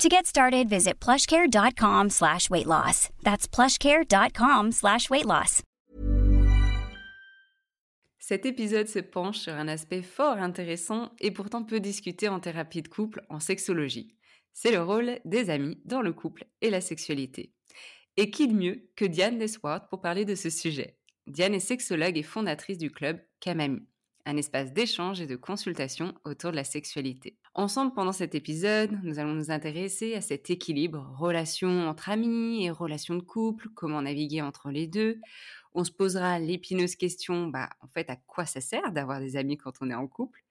To get started, visit plushcare.com slash weight loss. That's plushcare.com slash weight loss. Cet épisode se penche sur un aspect fort intéressant et pourtant peu discuté en thérapie de couple en sexologie. C'est le rôle des amis dans le couple et la sexualité. Et qui de mieux que Diane Desward pour parler de ce sujet? Diane est sexologue et fondatrice du club Kamami un espace d'échange et de consultation autour de la sexualité. Ensemble, pendant cet épisode, nous allons nous intéresser à cet équilibre, relation entre amis et relation de couple, comment naviguer entre les deux. On se posera l'épineuse question, bah, en fait, à quoi ça sert d'avoir des amis quand on est en couple?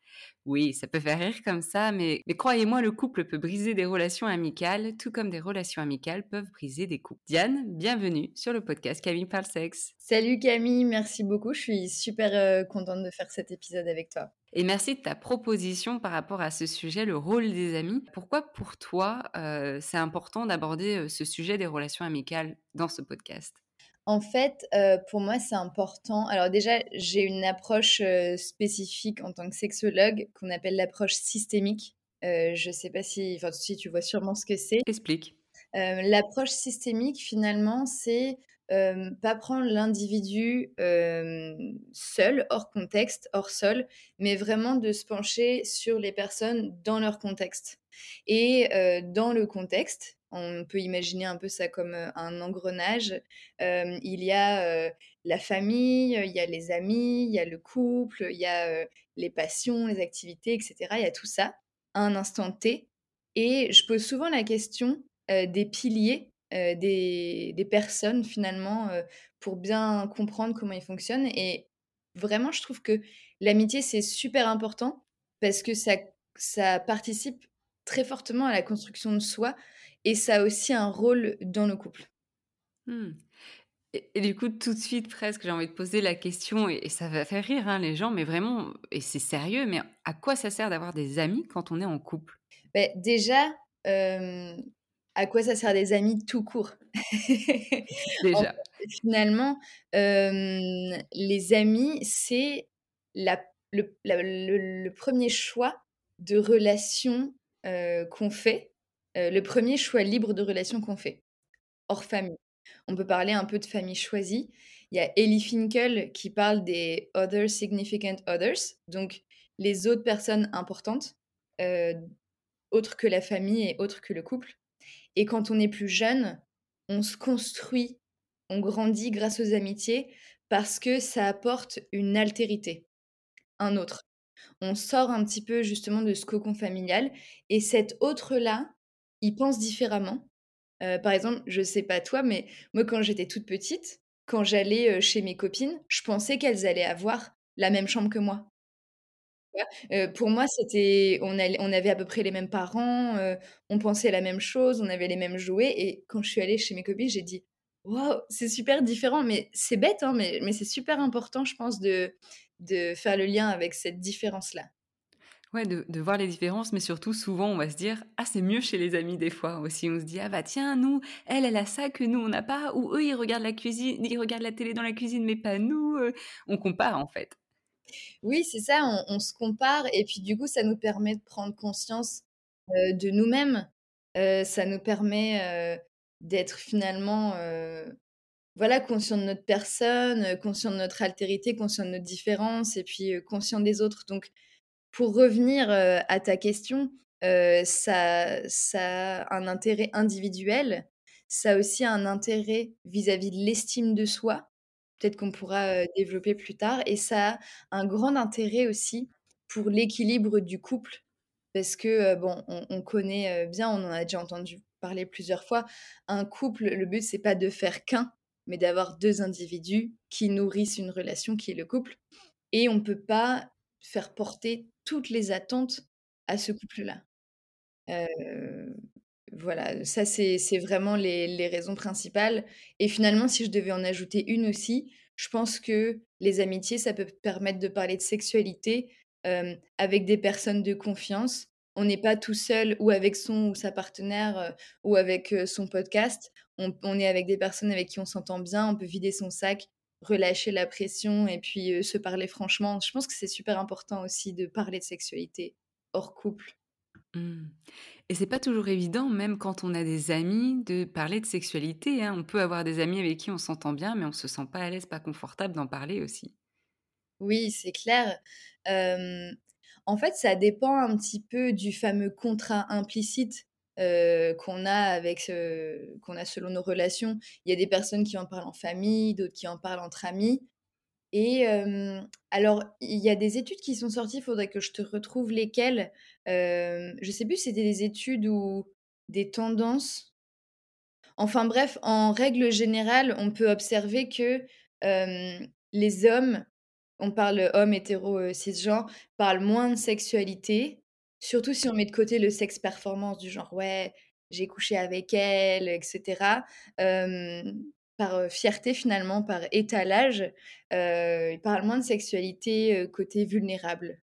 Oui, ça peut faire rire comme ça, mais, croyez-moi, le couple peut briser des relations amicales, tout comme des relations amicales peuvent briser des couples. Diane, bienvenue sur le podcast Camille parle sexe. Salut Camille, merci beaucoup. Je suis super euh, contente de faire cet épisode avec toi. Et merci de ta proposition par rapport à ce sujet, le rôle des amis. Pourquoi pour toi, euh, c'est important d'aborder euh, ce sujet des relations amicales dans ce podcast? En fait, euh, pour moi, c'est important. Alors déjà, j'ai une approche euh, spécifique en tant que sexologue qu'on appelle l'approche systémique. Euh, je ne sais pas si, enfin, si tu vois sûrement ce que c'est. Explique. l'approche systémique, finalement, c'est pas prendre l'individu seul, hors contexte, hors sol, mais vraiment de se pencher sur les personnes dans leur contexte. Et dans le contexte, on peut imaginer un peu ça comme un engrenage. il y a la famille, il y a les amis, il y a le couple, il y a les passions, les activités, etc. Il y a tout ça à un instant T. Et je pose souvent la question des piliers, des, des, personnes finalement, pour bien comprendre comment ils fonctionnent. Et vraiment, je trouve que l'amitié, c'est super important parce que ça, ça participe très fortement à la construction de soi et ça a aussi un rôle dans le couple. Mmh. Et, du coup, tout de suite, presque, j'ai envie de poser la question, et, ça va faire rire hein, les gens, mais vraiment, et c'est sérieux, mais à quoi ça sert d'avoir des amis quand on est en couple? Ben, Déjà, à quoi ça sert des amis tout court? Déjà. finalement, les amis, c'est la, le, le, premier choix de relation qu'on fait euh, le premier choix libre de relation qu'on fait, hors famille. On peut parler un peu de famille choisie. Il y a Ellie Finkel qui parle des Other Significant Others, donc les autres personnes importantes, heu, autres que la famille et autres que le couple. Et quand on est plus jeune, on se construit, on grandit grâce aux amitiés parce que ça apporte une altérité, un autre. On sort un petit peu justement de ce cocon familial et cet autre-là, il pense différemment. Heu, par exemple, je sais pas toi, mais moi quand j'étais toute petite, quand j'allais, heu, chez mes copines, je pensais qu'elles allaient avoir la même chambre que moi. Heu, pour moi, c'était on avait à peu près les mêmes parents, on pensait la même chose, on avait les mêmes jouets et quand je suis allée chez mes copines, j'ai dit: «Waouh, c'est super différent». Mais c'est bête, hein, mais c'est super important, je pense, de faire le lien avec cette différence-là. Ouais, de de voir les différences, mais surtout souvent on va se dire: «Ah c'est mieux chez les amis» des fois aussi. On se dit: «Ah bah tiens nous, elle, elle a ça que nous on n'a pas» ou «Eux ils regardent la cuisine ils regardent la télé dans la cuisine mais pas nous», heu, on compare en fait. Oui, c'est ça, on se compare et puis du coup, ça nous permet de prendre conscience, heu, de nous-mêmes. Heu, ça nous permet, d'être finalement, voilà, conscient de notre personne, conscient de notre altérité, conscient de notre différence et puis, conscient des autres. Donc pour revenir, à ta question, ça a un intérêt individuel, ça a aussi un intérêt vis-à-vis de l'estime de soi. Peut-être qu'on pourra, développer plus tard et ça a un grand intérêt aussi pour l'équilibre du couple. Parce que, bon, on on connaît, bien, on en a déjà entendu parler plusieurs fois. Un couple, le but, c'est pas de faire qu'1, mais d'avoir 2 individus qui nourrissent une relation qui est le couple et on peut pas faire porter toutes les attentes à ce couple-là. Voilà, ça c'est vraiment les les raisons principales et finalement, si je devais en ajouter une aussi, je pense que les amitiés, ça peut permettre de parler de sexualité, avec des personnes de confiance. On n'est pas tout seul ou avec son ou sa partenaire, ou avec, son podcast. On est avec des personnes avec qui on s'entend bien, on peut vider son sac, relâcher la pression et puis, se parler franchement. Je pense que c'est super important aussi de parler de sexualité hors couple. Mmh. Et c'est pas toujours évident, même quand on a des amis, de parler de sexualité, hein. On peut avoir des amis avec qui on s'entend bien, mais on se sent pas à l'aise, pas confortable d'en parler aussi. Oui, c'est clair. En fait, ça dépend un petit peu du fameux contrat implicite, heu, qu'on a avec, qu'on a selon nos relations. Il y a des personnes qui en parlent en famille, d'autres qui en parlent entre amis et alors il y a des études qui sont sorties, il faudrait que je te retrouve lesquelles. Hem, je sais plus c'était des études ou des tendances. Enfin bref, en règle générale, on peut observer que, les hommes on parle hommes hétéros, heu, cisgenres, parlent moins de sexualité, surtout si on met de côté le sexe performance du genre: «Ouais, j'ai couché avec elle» et cetera. Hem, par, fierté finalement, par étalage, heu, ils parlent moins de sexualité, côté vulnérable,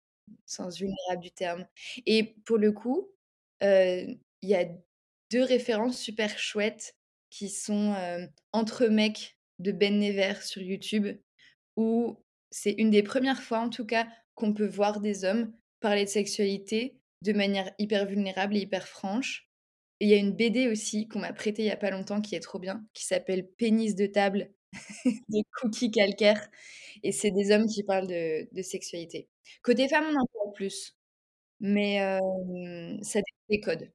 sens vulnérable du terme et pour le coup, il y a 2 références super chouettes qui sont, Entre mecs de Ben Never sur YouTube où c'est une des premières fois, en tout cas, qu'on peut voir des hommes parler de sexualité de manière hyper vulnérable et hyper franche. Il y a une BD aussi qu'on m'a prêtée il y a pas longtemps qui est trop bien, qui s'appelle «Pénis de table» de Cookie Calcaire et c'est des hommes qui parlent de sexualité. Côté femme, on en parle plus, mais hem, ça dépend des codes.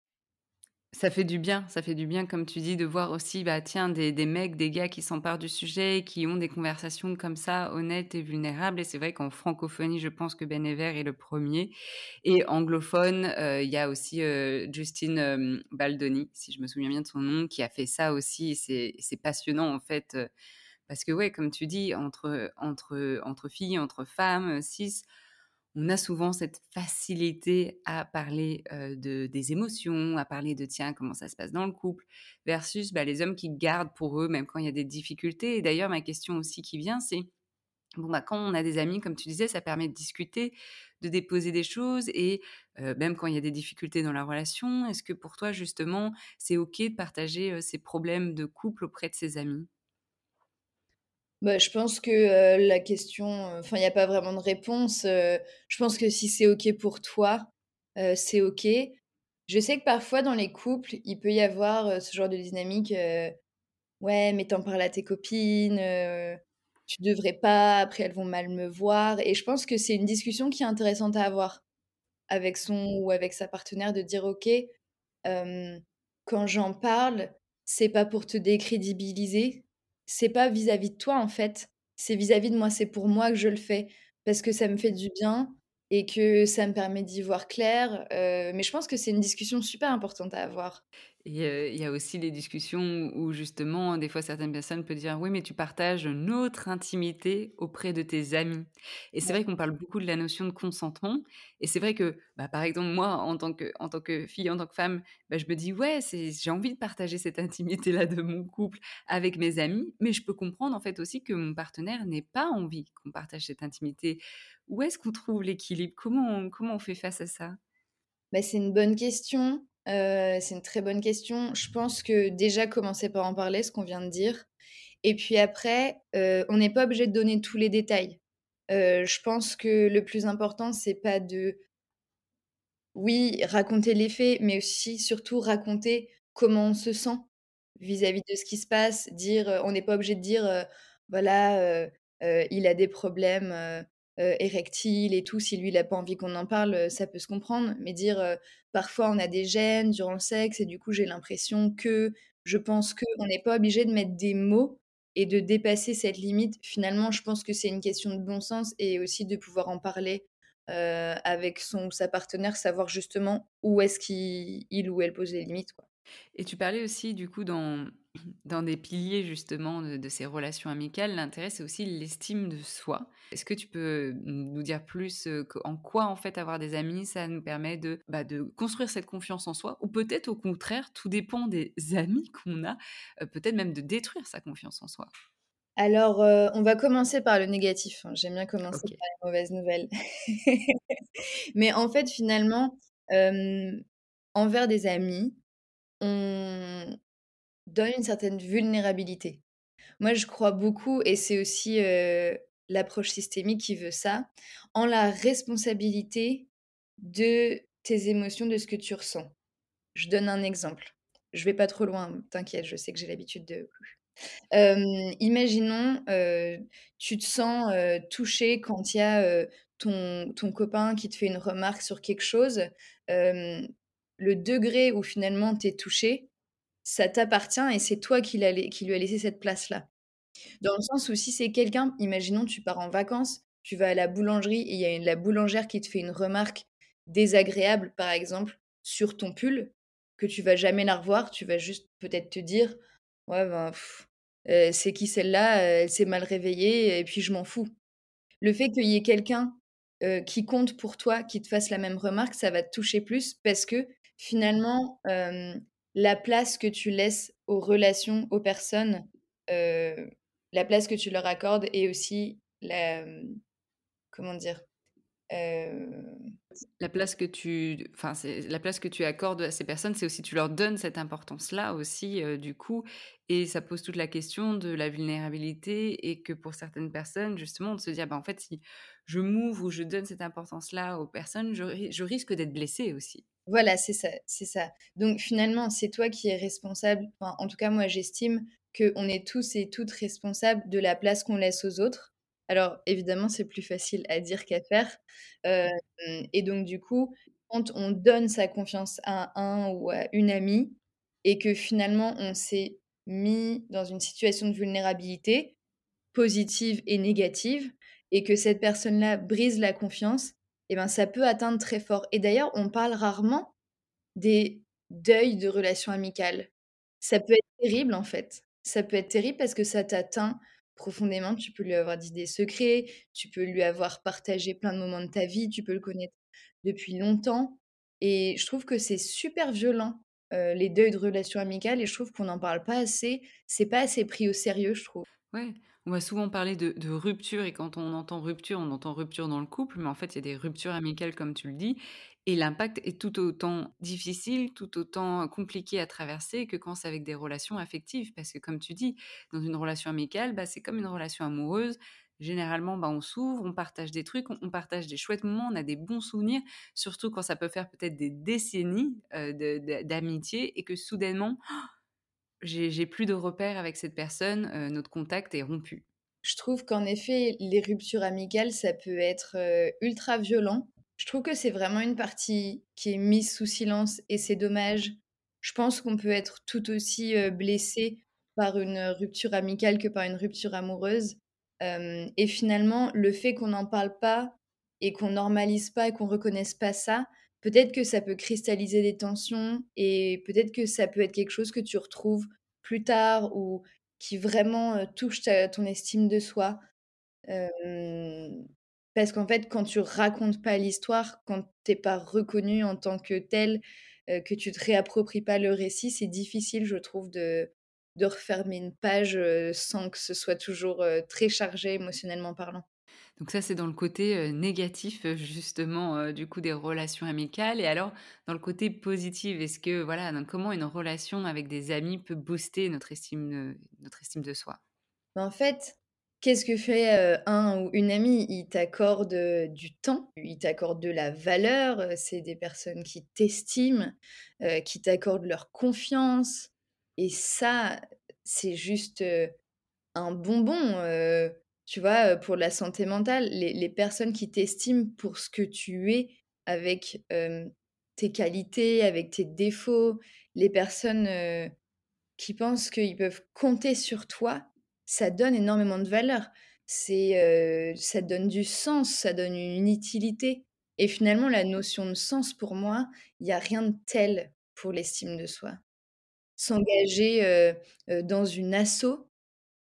Ça fait du bien, ça fait du bien, comme tu dis, de voir aussi, bah, tiens, des des mecs, des gars qui s'emparent du sujet, qui ont des conversations comme ça, honnêtes et vulnérables. Et c'est vrai qu'en francophonie, je pense que Ben Never est le premier. Et anglophone, heu, il y a aussi, heu, Justin, hem, Baldoni, si je me souviens bien de son nom, qui a fait ça aussi. C'est passionnant, en fait, parce que, ouais, comme tu dis, entre, entre, entre filles, entre femmes, cis, on a souvent cette facilité à parler, de des émotions, à parler de tiens, comment ça se passe dans le couple versus, bah, les hommes qui gardent pour eux, même quand il y a des difficultés et d'ailleurs ma question aussi qui vient, c'est bon, bah, quand on a des amis, comme tu disais, ça permet de discuter, de déposer des choses et même quand il y a des difficultés dans la relation, est-ce que pour toi justement, c'est OK de partager, ses problèmes de couple auprès de ses amis? Bah, je pense que, la question, enfin, il y a pas vraiment de réponse, je pense que si c'est OK pour toi, c'est OK. Je sais que parfois dans les couples, il peut y avoir, ce genre de dynamique, «Ouais, mais tu en parles à tes copines, heu» tu devrais pas, après elles vont mal me voir et je pense que c'est une discussion qui est intéressante à avoir avec son ou avec sa partenaire de dire: «OK, quand j'en parle, c'est pas pour te décrédibiliser, c'est pas vis-à-vis de toi en fait, c'est vis-à-vis de moi, c'est pour moi que je le fais, parce que ça me fait du bien et que ça me permet d'y voir clair», mais je pense que c'est une discussion super importante à avoir. Et heu, il y a aussi les discussions où justement, des fois, certaines personnes peuvent dire: «Oui, mais tu partages notre intimité auprès de tes amis» et c'est vrai qu'on parle beaucoup de la notion de consentement et c'est vrai que, bah, par exemple, moi, en tant que en tant que fille, en tant que femme, bah, je me dis: «Ouais, j'ai envie de partager cette intimité-là de mon couple avec mes amis», mais je peux comprendre, en fait, aussi que mon partenaire n'ait pas envie qu'on partage cette intimité. Où est-ce qu'on trouve l'équilibre? Comment on comment on fait face à ça? Bah, c'est une bonne question, heu, c'est une très bonne question. Je pense que déjà commencer par en parler, ce qu'on vient de dire et puis après, heu, on n'est pas obligé de donner tous les détails. Heu, je pense que le plus important, c'est pas de oui, raconter les faits, mais aussi, surtout, raconter comment on se sent vis-à-vis de ce qui se passe. Dire, on n'est pas obligé de dire, voilà, il a des problèmes, heu, érectiles et tout. Si lui, il a pas envie qu'on en parle, ça peut se comprendre. Mais dire, «Parfois, on a des gênes durant le sexe et du coup, j'ai l'impression que, je pense que», on n'est pas obligé de mettre des mots et de dépasser cette limite. Finalement, je pense que c'est une question de bon sens et aussi de pouvoir en parler, heu, avec son ou sa partenaire, savoir justement où est-ce qu'il il ou elle pose les limites. Et tu parlais aussi du coup dans dans des piliers justement de de ces relations amicales, l'intérêt c'est aussi l'estime de soi. Est-ce que tu peux nous dire plus, heu, q en quoi en fait avoir des amis, ça nous permet de, bah, de construire cette confiance en soi? Ou peut-être au contraire, tout dépend des amis qu'on a, heu, peut-être même de détruire sa confiance en soi? Alors, heu, on va commencer par le négatif, hein. J'aime bien commencer par les mauvaises nouvelles. Mais en fait, finalement, envers des amis, on donne une certaine vulnérabilité. Moi, je crois beaucoup et c'est aussi, l'approche systémique qui veut ça, en la responsabilité de tes émotions, de ce que tu ressens. Je donne un exemple. Je vais pas trop loin, t'inquiète, je sais que j'ai l'habitude de imaginons, tu te sens, touché quand il y a, ton ton copain qui te fait une remarque sur quelque chose. Le degré où finalement tu es touché, ça t'appartient et c'est toi qui qui lui a laissé cette place-là. Dans le sens où si c'est quelqu'un imaginons tu pars en vacances, tu vas à la boulangerie et il y a une la boulangère qui te fait une remarque désagréable, par exemple, sur ton pull, que tu vas jamais la revoir, tu vas juste peut-être te dire: «Ouais, ben, heu, c'est qui celle-là? Heu, elle s'est mal réveillée et puis je m'en fous». Le fait qu'il y ait quelqu'un, heu, qui compte pour toi, qui te fasse la même remarque, ça va te toucher plus parce que finalement, la place que tu laisses aux relations, aux personnes, la place que tu leur accordes et aussi la, comment dire? La place que tu enfin, la place que tu accordes à ces personnes, c'est aussi tu leur donnes cette importance-là aussi, du coup et ça pose toute la question de la vulnérabilité et que pour certaines personnes, justement, de se dire: «Bah, en fait, si je m'ouvre ou je donne cette importance-là aux personnes, je je risque d'être blessée aussi». Voilà, c'est ça, c'est ça. Donc finalement, c'est toi qui es responsable, en tout cas, moi, j'estime qu'on est tous et toutes responsables de la place qu'on laisse aux autres. Alors évidemment, c'est plus facile à dire qu'à faire, hem et donc du coup, quand on donne sa confiance à un ou à une amie et que finalement on s'est mis dans une situation de vulnérabilité, positive et négative et que cette personne-là brise la confiance et ben, ça peut atteindre très fort et d'ailleurs, on parle rarement des deuils de relations amicales. Ça peut être terrible, en fait. Ça peut être terrible parce que ça t'atteint profondément. Tu peux lui avoir dit des secrets, tu peux lui avoir partagé plein de moments de ta vie, tu peux le connaître depuis longtemps et je trouve que c'est super violent, les deuils de relations amicales et je trouve qu'on n'en parle pas assez. C'est pas assez pris au sérieux, je trouve. Ouais, on va souvent parler de rupture et quand on entend rupture, on entend rupture dans le couple, mais en fait, il y a des ruptures amicales comme tu le dis et l'impact est tout autant difficile, tout autant compliqué à traverser que quand c'est avec des relations affectives. Parce que comme tu dis, dans une relation amicale, bah, c'est comme une relation amoureuse. Généralement, bah, on s'ouvre, on partage des trucs, on partage des chouettes moments, on a des bons souvenirs, surtout quand ça peut faire peut-être des décennies, de d'amitié et que soudainement, j'ai plus de repères avec cette personne, heu, notre contact est rompu. je trouve qu'en effet, les ruptures amicales, ça peut être, heu, ultra violent. Je trouve que c'est vraiment une partie qui est mise sous silence et c'est dommage. Je pense qu'on peut être tout aussi, heu, blessé par une, rupture amicale que par une rupture amoureuse. Et finalement, le fait qu'on n'en parle pas et qu'on normalise pas et qu'on reconnaisse pas ça, peut-être que ça peut cristalliser des tensions et peut-être que ça peut être quelque chose que tu retrouves plus tard ou qui vraiment, touche ton estime de soi. Parce qu'en fait, quand tu racontes pas l'histoire, quand tu es pas reconnu en tant que tel, que tu te réappropries pas le récit, c'est difficile, je trouve, de refermer une page, sans que ce soit toujours, très chargé émotionnellement parlant. Donc ça, c'est dans le côté, négatif, justement, du coup, des relations amicales et alors dans le côté positif, est-ce que voilà, comment une relation avec des amis peut booster notre estime, heu, notre estime de soi? Bah, en fait, qu'est-ce que fait, un ou une amie? Il t'accorde, du temps, il t'accorde de la valeur, c'est des personnes qui t'estiment, qui t'accordent leur confiance et ça, c'est juste, un bonbon, tu vois, pour la santé mentale. Les les personnes qui t'estiment pour ce que tu es avec, tes qualités, avec tes défauts, les personnes, qui pensent qu'ils peuvent compter sur toi, ça donne énormément de valeur. C'est, ça donne du sens, ça donne une utilité et finalement la notion de sens pour moi, il y a rien de tel pour l'estime de soi. S'engager, dans une asso,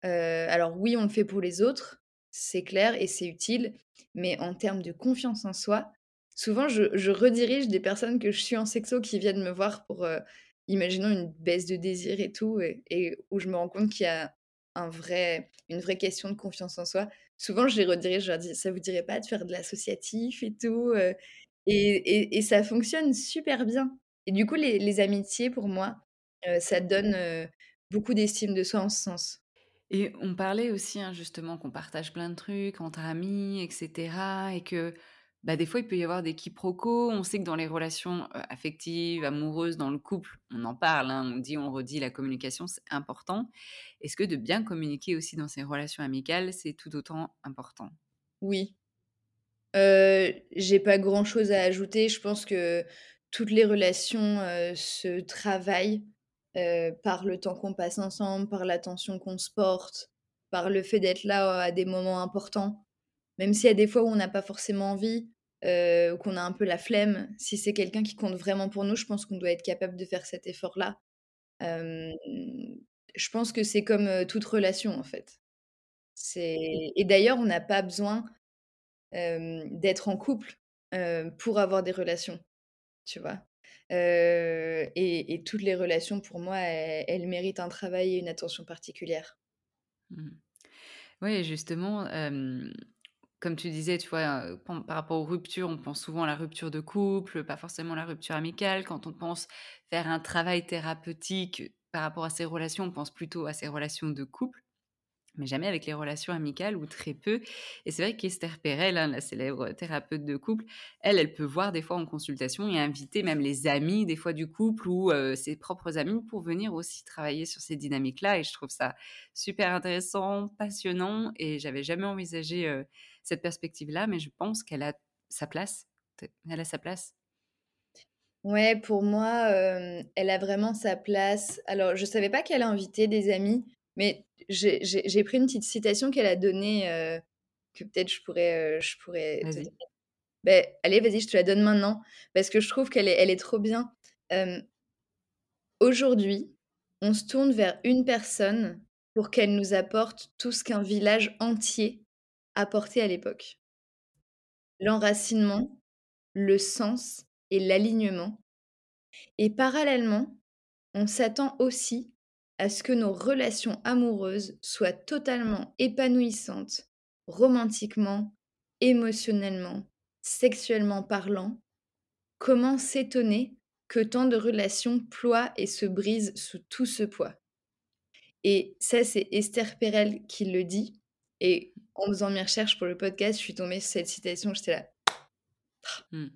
Heu, alors oui, on le fait pour les autres, c'est clair et c'est utile, mais en termes de confiance en soi, souvent je redirige des personnes que je suis en sexo qui viennent me voir pour, heu, imaginons une baisse de désir et tout et où je me rends compte qu'il y a un vrai une vraie question de confiance en soi. Souvent je les redirige, je leur dis: «Ça vous dirait pas de faire de l'associatif et tout?» heu et ça fonctionne super bien et du coup les amitiés pour moi, heu, ça donne, beaucoup d'estime de soi en ce sens. Et on parlait aussi, hein, justement, qu'on partage plein de trucs entre amis, et cetera, et que, bah, des fois, il peut y avoir des quiproquos. On sait que dans les relations, heu, affectives, amoureuses, dans le couple, on en parle, hein, on dit, on redit, la communication, c'est important. Est-ce que de bien communiquer aussi dans ces relations amicales, c'est tout autant important? Oui. Heu, j'ai pas grand-chose à ajouter. Je pense que toutes les relations, heu, se travaillent, heu, par le temps qu'on passe ensemble, par l'attention qu'on se porte, par le fait d'être là, heu, à des moments importants. Même s'il y a des fois où on n'a pas forcément envie, ou qu'on a un peu la flemme, si c'est quelqu'un qui compte vraiment pour nous, je pense qu'on doit être capable de faire cet effort-là. Je pense que c'est comme, toute relation, en fait. Et d'ailleurs, on n'a pas besoin d'être en couple, pour avoir des relations, tu vois? Et toutes les relations pour moi, elles méritent un travail et une attention particulière. Mmh. Ouais, justement, comme tu disais, tu vois, pen par rapport aux ruptures, on pense souvent à la rupture de couple, pas forcément la rupture amicale. Quand on pense faire un travail thérapeutique par rapport à ces relations, on pense plutôt à ces relations de couple. Mais jamais avec les relations amicales ou très peu. Et c'est vrai qu'Esther Perel, hein, la célèbre thérapeute de couple, elle, elle peut voir des fois en consultation et inviter même les amis des fois du couple ou euh, ses propres amis pour venir aussi travailler sur ces dynamiques-là. Et je trouve ça super intéressant, passionnant. Et j'avais jamais envisagé euh, cette perspective-là, mais je pense qu'elle a sa place. Elle a sa place. Ouais, pour moi, hem, elle a vraiment sa place. Alors, je savais pas qu'elle invitait des amis, mais j'ai pris une petite citation qu'elle a donnée, heu, que peut-être je pourrais, heu, je pourrais te. Beh, allez, vas-y, je te la donne maintenant parce que je trouve qu'elle est elle est trop bien. Aujourd'hui, on se tourne vers une personne pour qu'elle nous apporte tout ce qu'un village entier apportait à l'époque. L'enracinement, le sens et l'alignement. Et parallèlement, on s'attend aussi à ce que nos relations amoureuses soient totalement épanouissantes, romantiquement, émotionnellement, sexuellement parlant. Comment s'étonner que tant de relations ploient et se brisent sous tout ce poids? Et ça, c'est Esther Perel qui le dit et en faisant mes recherches pour le podcast, je suis tombée sur cette citation, j'étais là: Hmm.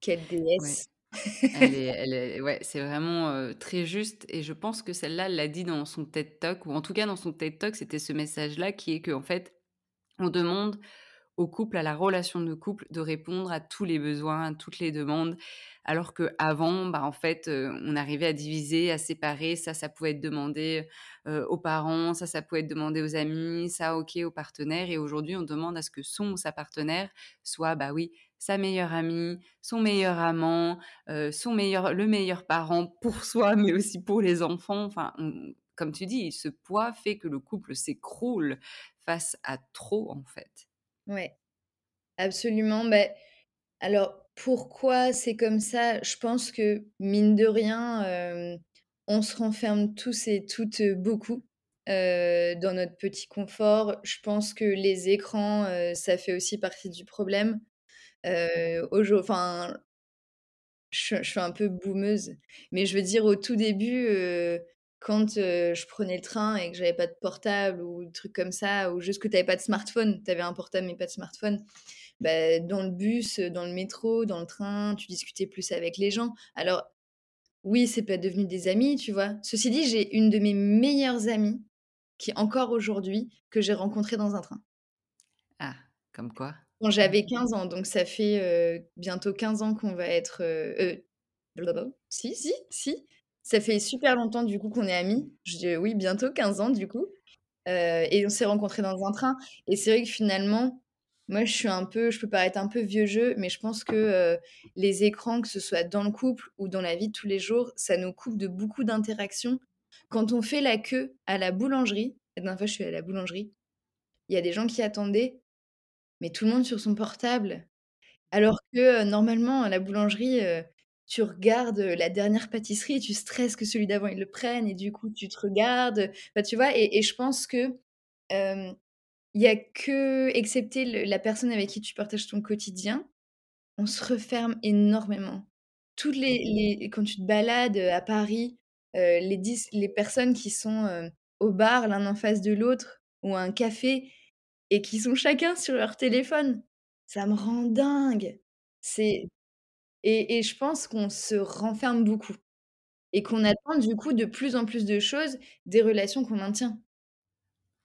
«Quelle Ouais. Déesse!» Elle est elle est ouais, c'est vraiment, très juste et je pense que celle-là, elle l'a dit dans son TED Talk ou en tout cas dans son TED Talk, c'était ce message-là qui est qu'en fait, on demande au couple, à la relation de couple, de répondre à tous les besoins, à toutes les demandes, alors qu'avant, bah, en fait, on arrivait à diviser, à séparer. Ça, ça pouvait être demandé aux parents, ça, ça pouvait être demandé aux amis, ça, ok, aux partenaires. Et aujourd'hui, on demande à ce que son ou sa partenaire soit, bah oui, sa meilleure amie, son meilleur amant, son meilleur, le meilleur parent pour soi, mais aussi pour les enfants. Enfin, comme tu dis, ce poids fait que le couple s'écroule face à trop, en fait. Ouais, absolument. Ben, alors, pourquoi c'est comme ça? Je pense que, mine de rien, on se renferme tous et toutes beaucoup, dans notre petit confort. Je pense que les écrans, ça fait aussi partie du problème. Heu, enfin, je suis un peu boumeuse, mais je veux dire au tout début, quand, je prenais le train et que j'avais pas de portable ou des trucs comme ça, ou juste que tu avais pas de smartphone, tu avais un portable mais pas de smartphone, bah, dans le bus, dans le métro, dans le train, tu discutais plus avec les gens. Alors oui, c'est pas devenu des amis, tu vois? Ceci dit, j'ai une de mes meilleures amies qui encore aujourd'hui, que j'ai rencontrée dans un train. Ah, comme quoi? Quand j'avais 15 ans, donc ça fait, bientôt 15 ans qu'on va être, heu, si, si, si, ça fait super longtemps du coup qu'on est amis. Je dis oui, bientôt 15 ans du coup. Euh, et on s'est rencontrés dans un train. Et c'est vrai que finalement, moi je suis un peu, je peux paraître un peu vieux jeu, mais je pense que euh, les écrans, que ce soit dans le couple ou dans la vie de tous les jours, ça nous coupe de beaucoup d'interactions. Quand on fait la queue à la boulangerie, la dernière fois je suis à la boulangerie, il y a des gens qui attendaient, mais tout le monde sur son portable. Alors que normalement, à la boulangerie, tu regardes la dernière pâtisserie et tu stresses que celui d'avant il le prenne et du coup tu te regardes. Tu vois, et, je pense que il y a que, excepté la personne avec qui tu partages ton quotidien, on se referme énormément. Toutes les, les quand tu te balades à Paris, les, les personnes qui sont au bar l'un en face de l'autre ou à un café et qui sont chacun sur leur téléphone, ça me rend dingue. C'est et je pense qu'on se renferme beaucoup et qu'on attend du coup de plus en plus de choses des relations qu'on maintient.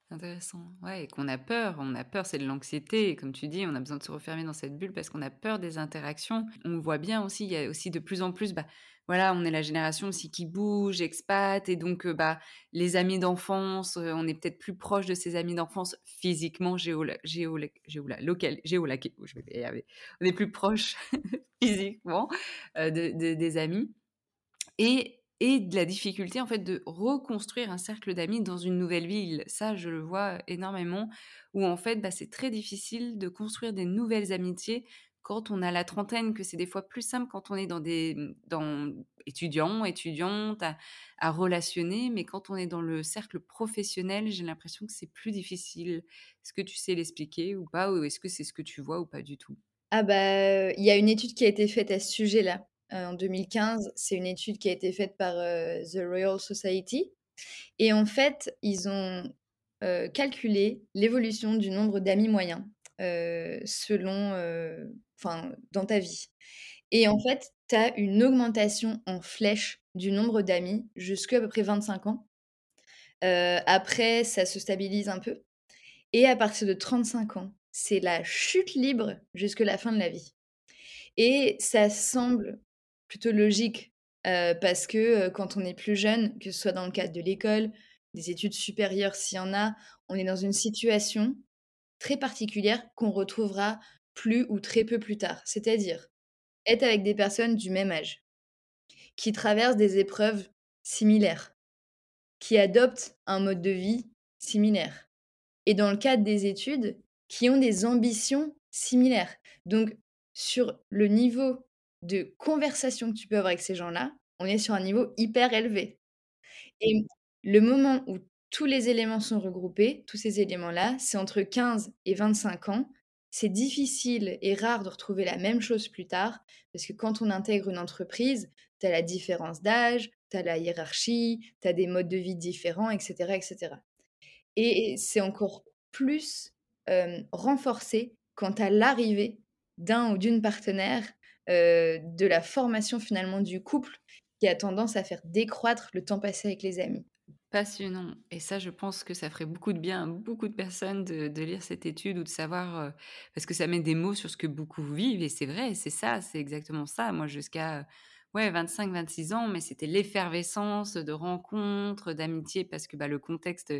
Intéressant. Ouais, et qu'on a peur. On a peur, c'est de l'anxiété. comme tu dis, on a besoin de se refermer dans cette bulle parce qu'on a peur des interactions. On voit bien aussi, il y a aussi de plus en plus, bah, voilà, on est la génération aussi qui bouge, expat, et donc, euh, bah, les amis d'enfance, euh, on est peut-être plus proche de ses amis d'enfance physiquement, géo, géo, géo, local, géolaqué, je vais On est plus proche physiquement euh, de, des amis. Et et de la difficulté en fait de reconstruire un cercle d'amis dans une nouvelle ville. Ça, je le vois énormément, où en fait, bah, c'est très difficile de construire des nouvelles amitiés quand on a la trentaine, que c'est des fois plus simple quand on est dans des dans étudiants, étudiantes, à, relationner, mais quand on est dans le cercle professionnel, j'ai l'impression que c'est plus difficile. Est-ce que tu sais l'expliquer ou pas, ou est-ce que c'est ce que tu vois ou pas du tout? Ah bah, il y a une étude qui a été faite à ce sujet-là. Euh, en 2015. C'est une étude qui a été faite par euh, The Royal Society. Et en fait, ils ont euh, calculé l'évolution du nombre d'amis moyens selon, enfin, dans ta vie. Et en fait, tu as une augmentation en flèche du nombre d'amis jusqu'à à peu près 25 ans. après, ça se stabilise un peu. Et à partir de 35 ans, c'est la chute libre jusque la fin de la vie. Et ça semble plutôt logique parce que quand on est plus jeune, que ce soit dans le cadre de l'école, des études supérieures s'il y en a, on est dans une situation très particulière qu'on retrouvera plus ou très peu plus tard. C'est-à-dire être avec des personnes du même âge, qui traversent des épreuves similaires, qui adoptent un mode de vie similaire. Et dans le cadre des études, qui ont des ambitions similaires. Donc, sur le niveau de conversation que tu peux avoir avec ces gens-là, on est sur un niveau hyper élevé. Et le moment où tous les éléments sont regroupés, tous ces éléments-là, c'est entre 15 et 25 ans. C'est difficile et rare de retrouver la même chose plus tard, parce que quand on intègre une entreprise, tu as la différence d'âge, tu as la hiérarchie, tu as des modes de vie différents, etc. etc. Et c'est encore plus renforcé quant à l'arrivée d'un ou d'une partenaire de la formation finalement du couple qui a tendance à faire décroître le temps passé avec les amis. Passionnant et ça, je pense que ça ferait beaucoup de bien à beaucoup de personnes de lire cette étude ou de savoir, heu, parce que ça met des mots sur ce que beaucoup vivent et c'est vrai, c'est ça, c'est exactement ça. Moi, jusqu'à, ouais, 25-26 ans, mais c'était l'effervescence de rencontres, d'amitiés parce que, bah, le contexte,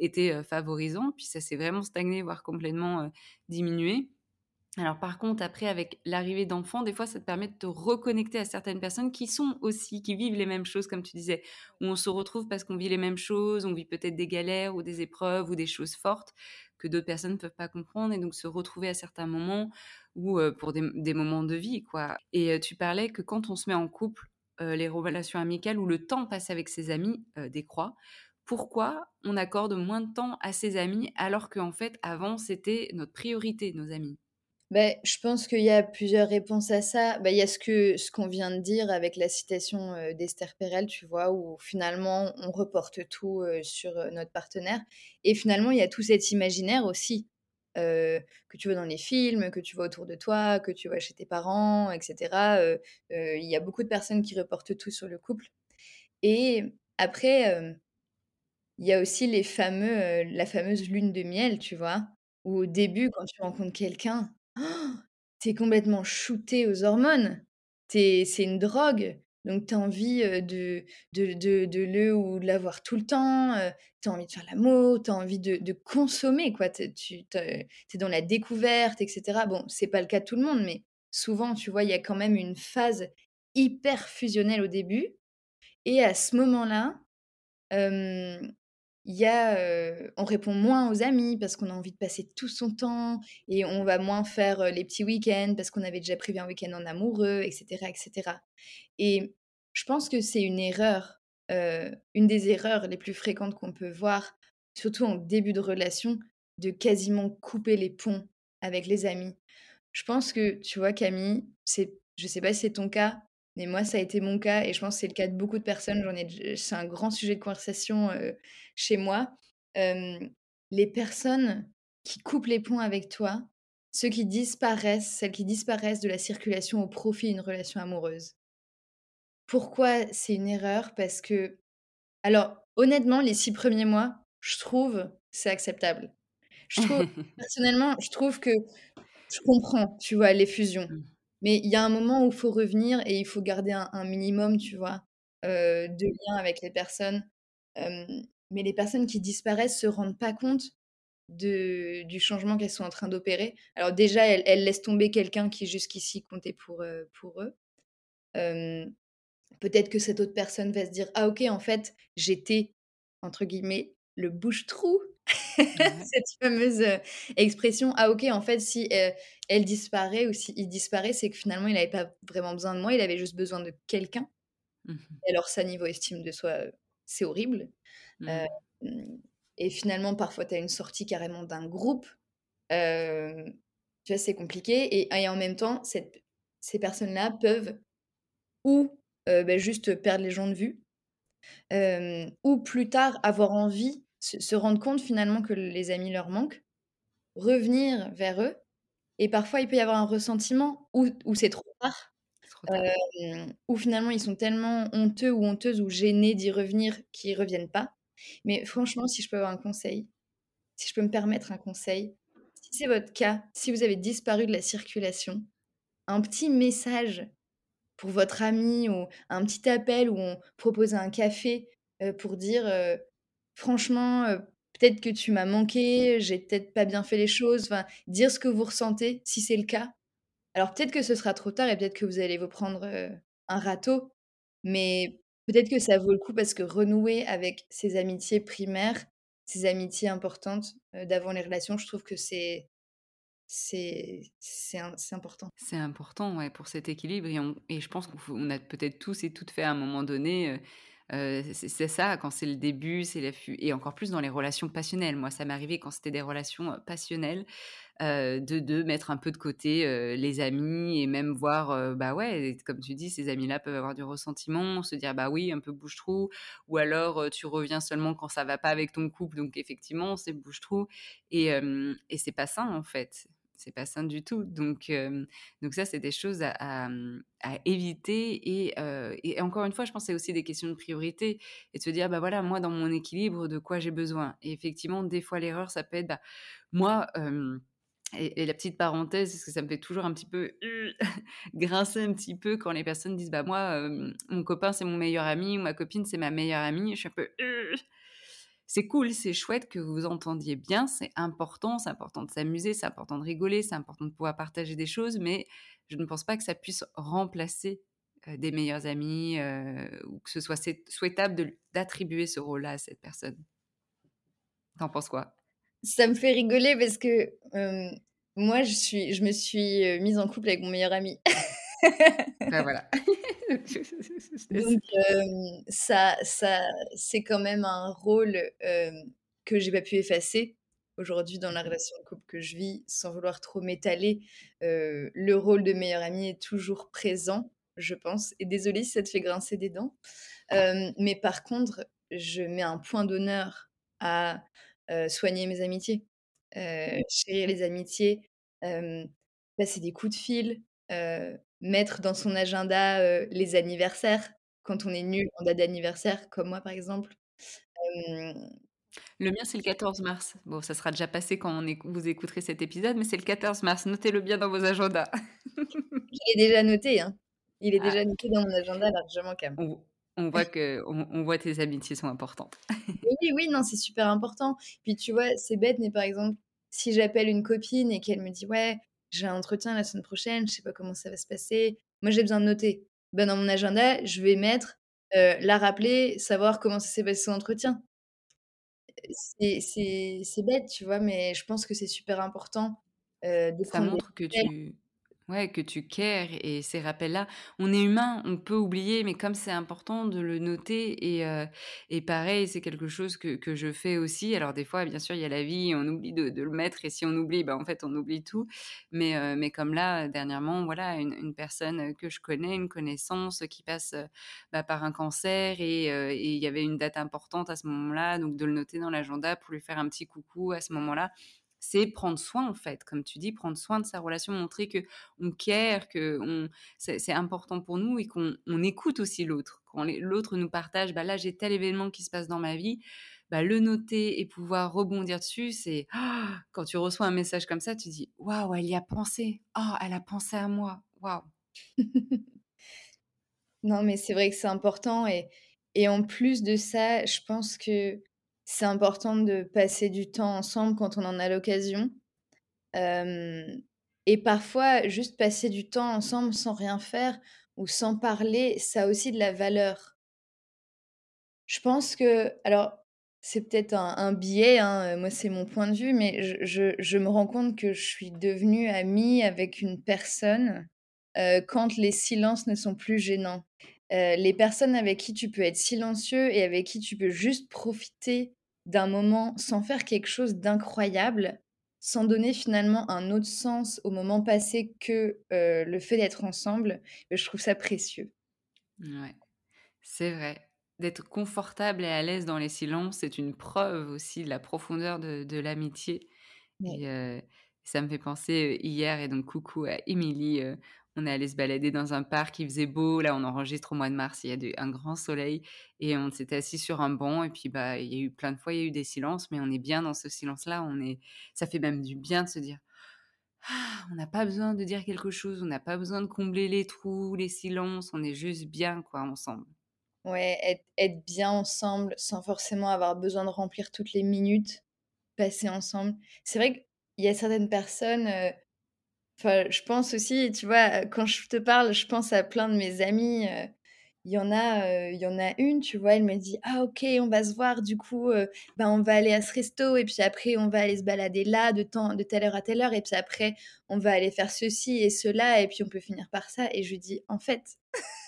était, heu, favorisant. Puis ça s'est vraiment stagné, voire complètement, diminué. Alors par contre, après, avec l'arrivée d'enfants, des fois, ça te permet de te reconnecter à certaines personnes qui sont aussi qui vivent les mêmes choses, comme tu disais, où on se retrouve parce qu'on vit les mêmes choses, on vit peut-être des galères ou des épreuves ou des choses fortes que d'autres personnes ne peuvent pas comprendre et donc se retrouver à certains moments ou heu, pour des moments de vie, quoi. Et heu, tu parlais que quand on se met en couple, heu, les relations amicales ou le temps passé avec ses amis, décroît. Pourquoi on accorde moins de temps à ses amis alors qu'en fait, avant, c'était notre priorité, nos amis? Beh, je pense qu'il y a plusieurs réponses à ça. Bah, il y a ce que ce qu'on vient de dire avec la citation, d'Esther Perel, tu vois? Où finalement on reporte tout, sur, notre partenaire et finalement il y a tout cet imaginaire aussi, que tu vois dans les films, que tu vois autour de toi, que tu vois chez tes parents et cetera, heu heu, il y a beaucoup de personnes qui reportent tout sur le couple et après, il y a aussi les fameux, la fameuse lune de miel, tu vois? Où au début quand tu rencontres quelqu'un tu es complètement shooté aux hormones. C'est une drogue, donc tu as envie, de de de de le ou de la voir tout le temps, heu, tu as envie de faire l'amour, tu as envie de de consommer quoi. Tu tu te tu es dans la découverte et cetera. Bon, c'est pas le cas de tout le monde, mais souvent, tu vois, il y a quand même une phase hyper fusionnelle au début et à ce moment-là, il y a, on répond moins aux amis parce qu'on a envie de passer tout son temps et on va moins faire, les petits week-ends parce qu'on avait déjà prévu un week-end en amoureux et cetera et je pense que c'est une erreur, une des erreurs les plus fréquentes qu'on peut voir, surtout en début de relation, de quasiment couper les ponts avec les amis. Je pense que, tu vois, Camille, c'est je sais pas si c'est ton cas, mais moi, ça a été mon cas et je pense que c'est le cas de beaucoup de personnes. J'en ai dej c'est un grand sujet de conversation, chez moi. Les personnes qui coupent les ponts avec toi, ceux qui disparaissent, celles qui disparaissent de la circulation au profit d'une relation amoureuse. Pourquoi c'est une erreur? Parce que alors honnêtement, les 6 premiers mois, je trouve, c'est acceptable. Je trouve personnellement, je trouve que je comprends, tu vois, les fusions. Mais il y a un moment où il faut revenir et il faut garder un minimum, tu vois, heu, de lien avec les personnes. Mais les personnes qui disparaissent se rendent pas compte de du changement qu'elles sont en train d'opérer. Alors déjà, elles laissent tomber quelqu'un qui jusqu'ici comptait pour, heu, pour eux. Peut-être que cette autre personne va se dire: «Ah OK, en fait, j'étais, entre guillemets, le bouche-trou». Ouais. Cette fameuse, heu, expression: «Ah OK, en fait, si, heu, elle disparaît ou s'il disparaît, c'est que finalement il avait pas vraiment besoin de moi, il avait juste besoin de quelqu'un». Mmh alors ça, niveau estime de soi, heu, c'est horrible. Hem Mmh. et finalement, parfois, tu as une sortie carrément d'un groupe. Hem, tu vois, c'est compliqué et et en même temps, cette ces personnes-là peuvent ou, bah, juste perdre les gens de vue, ou plus tard avoir envie, se se rendre compte finalement que les amis leur manquent, revenir vers eux et parfois il peut y avoir un ressentiment ou ou c'est trop tard, trop tard. ou finalement ils sont tellement honteux ou honteuses ou gênés d'y revenir qu'ils reviennent pas. Mais franchement, si je peux avoir un conseil, si je peux me permettre un conseil, si c'est votre cas, si vous avez disparu de la circulation, un petit message pour votre ami ou un petit appel où on propose un café, heu, pour dire, «Franchement, peut-être que tu m'as manqué, j'ai peut-être pas bien fait les choses», dire ce que vous ressentez si c'est le cas. Alors peut-être que ce sera trop tard et peut-être que vous allez vous prendre, un râteau, mais peut-être que ça vaut le coup parce que renouer avec ses amitiés primaires, ses amitiés importantes, d'avant les relations, je trouve que c'est c'est c'est im c'est important. C'est important, ouais, pour cet équilibre et je pense qu'on a peut-être tous et toutes fait à un moment donné, heu heu, c'est ça, quand c'est le début, c'est la et encore plus dans les relations passionnelles. Moi, ça m'est arrivé quand c'était des relations, heu, passionnelles, de de mettre un peu de côté, les amis et même voir, bah, ouais, comme tu dis, ces amis-là peuvent avoir du ressentiment, se dire: «Bah, oui, un peu bouche-trou» ou alors, tu reviens seulement quand ça va pas avec ton couple, donc effectivement, c'est bouche-trou et et c'est pas sain, en fait. C'est pas sain du tout. Donc, donc ça, c'est des choses à, mmh, éviter. Et, et, encore une fois, je pense c'est aussi des questions de priorité et de se dire, bah voilà, moi, dans mon équilibre, de quoi j'ai besoin. Et effectivement, des fois, l'erreur, ça peut être, bah, moi, et, la petite parenthèse, parce que ça me fait toujours un petit peu grincer un petit peu quand les personnes disent, bah moi, mon copain, c'est mon meilleur ami, ou ma copine, c'est ma meilleure amie. Je suis un peu c'est cool, c'est chouette que vous vous entendiez bien, c'est important, c'est important de s'amuser, c'est important de rigoler, c'est important de pouvoir partager des choses, mais je ne pense pas que ça puisse remplacer des meilleurs amis ou que ce soit souhaitable d'attribuer ce rôle-là à cette personne. T'en penses quoi? Ça me fait rigoler parce que moi, je, suis, je me suis mise en couple avec mon meilleur ami. ben voilà. Donc, ça, ça, c'est quand même un rôle que j'ai pas pu effacer aujourd'hui dans la relation de couple que je vis, sans vouloir trop m'étaler. le rôle de meilleur ami est toujours présent, je pense. Et désolée si ça te fait grincer des dents. mais par contre, je mets un point d'honneur à soigner mes amitiés, chérir les amitiés, passer des coups de fil, mettre dans son agenda les anniversaires quand on est nul en date d'anniversaire, comme moi par exemple. Le mien, c'est le 14 mars. Bon, ça sera déjà passé quand vous écouterez cet épisode, mais c'est le 14 mars. Notez-le bien dans vos agendas. Il est déjà noté, hein. Il est ah. déjà noté dans mon agenda largement quand même. On, voit que on, voit tes amitiés sont importantes. oui, oui, non, c'est super important. Puis tu vois, c'est bête, mais par exemple, si j'appelle une copine et qu'elle me dit ouais, j'ai un entretien la semaine prochaine, je sais pas comment ça va se passer. Moi, j'ai besoin de noter. Ben, dans mon agenda, je vais mettre la rappeler, savoir comment ça s'est passé son entretien. C'est bête, tu vois, mais je pense que c'est super important de Ça montre que tu Ouais, que tu cares et ces rappels-là, on est humain, on peut oublier, mais comme c'est important de le noter et, euh, et pareil, c'est quelque chose que, que, je fais aussi. Alors des fois, bien sûr, il y a la vie, on oublie de, le mettre et si on oublie, ben, en fait, on oublie tout. Mais, euh, mais comme là, dernièrement, voilà, une, personne que je connais, une connaissance qui passe bah, par un cancer euh, et il y avait une date importante à ce moment-là, donc de le noter dans l'agenda pour lui faire un petit coucou à ce moment-là c'est prendre soin en fait, comme tu dis, prendre soin de sa relation, montrer que on care, que on, c'est, important pour nous et qu'on on écoute aussi l'autre. Quand l'autre nous partage, bah là j'ai tel événement qui se passe dans ma vie, bah, le noter et pouvoir rebondir dessus, c'est quand tu reçois un message comme ça, tu dis waouh, elle y a pensé, oh, elle a pensé à moi, waouh. non mais c'est vrai que c'est important et et en plus de ça, je pense que c'est important de passer du temps ensemble quand on en a l'occasion. et parfois, juste passer du temps ensemble sans rien faire ou sans parler, ça a aussi de la valeur. Je pense que, alors, c'est peut-être un, biais, hein, moi c'est mon point de vue, mais je, me rends compte que je suis devenue amie avec une personne quand les silences ne sont plus gênants. Les personnes avec qui tu peux être silencieux et avec qui tu peux juste profiter d'un moment sans faire quelque chose d'incroyable, sans donner finalement un autre sens au moment passé que le fait d'être ensemble, je trouve ça précieux. Ouais, c'est vrai. D'être confortable et à l'aise dans les silences, c'est une preuve aussi de la profondeur de, l'amitié. Et ça me fait penser hier, et donc coucou à Émilie, on est allé se balader dans un parc, il faisait beau. Là, on enregistre au mois de mars, il y a un grand soleil. Et on s'était assis sur un banc. Et puis, bah, il y a eu plein de fois, il y a eu des silences, mais on est bien dans ce silence-là. On est, ça fait même du bien de se dire, ah, on n'a pas besoin de dire quelque chose, on n'a pas besoin de combler les trous, les silences. On est juste bien, quoi, ensemble. Ouais, être, bien ensemble sans forcément avoir besoin de remplir toutes les minutes passées ensemble. C'est vrai qu'il y a certaines personnes, euh, je pense aussi, tu vois, quand je te parle, je pense à plein de mes amis. Il y en a, il y en a une, tu vois, elle me dit ah ok, on va se voir, du coup, ben on va aller à ce resto et puis après on va aller se balader là de temps, de telle heure à telle heure et puis après on va aller faire ceci et cela et puis on peut finir par ça et je lui dis en fait.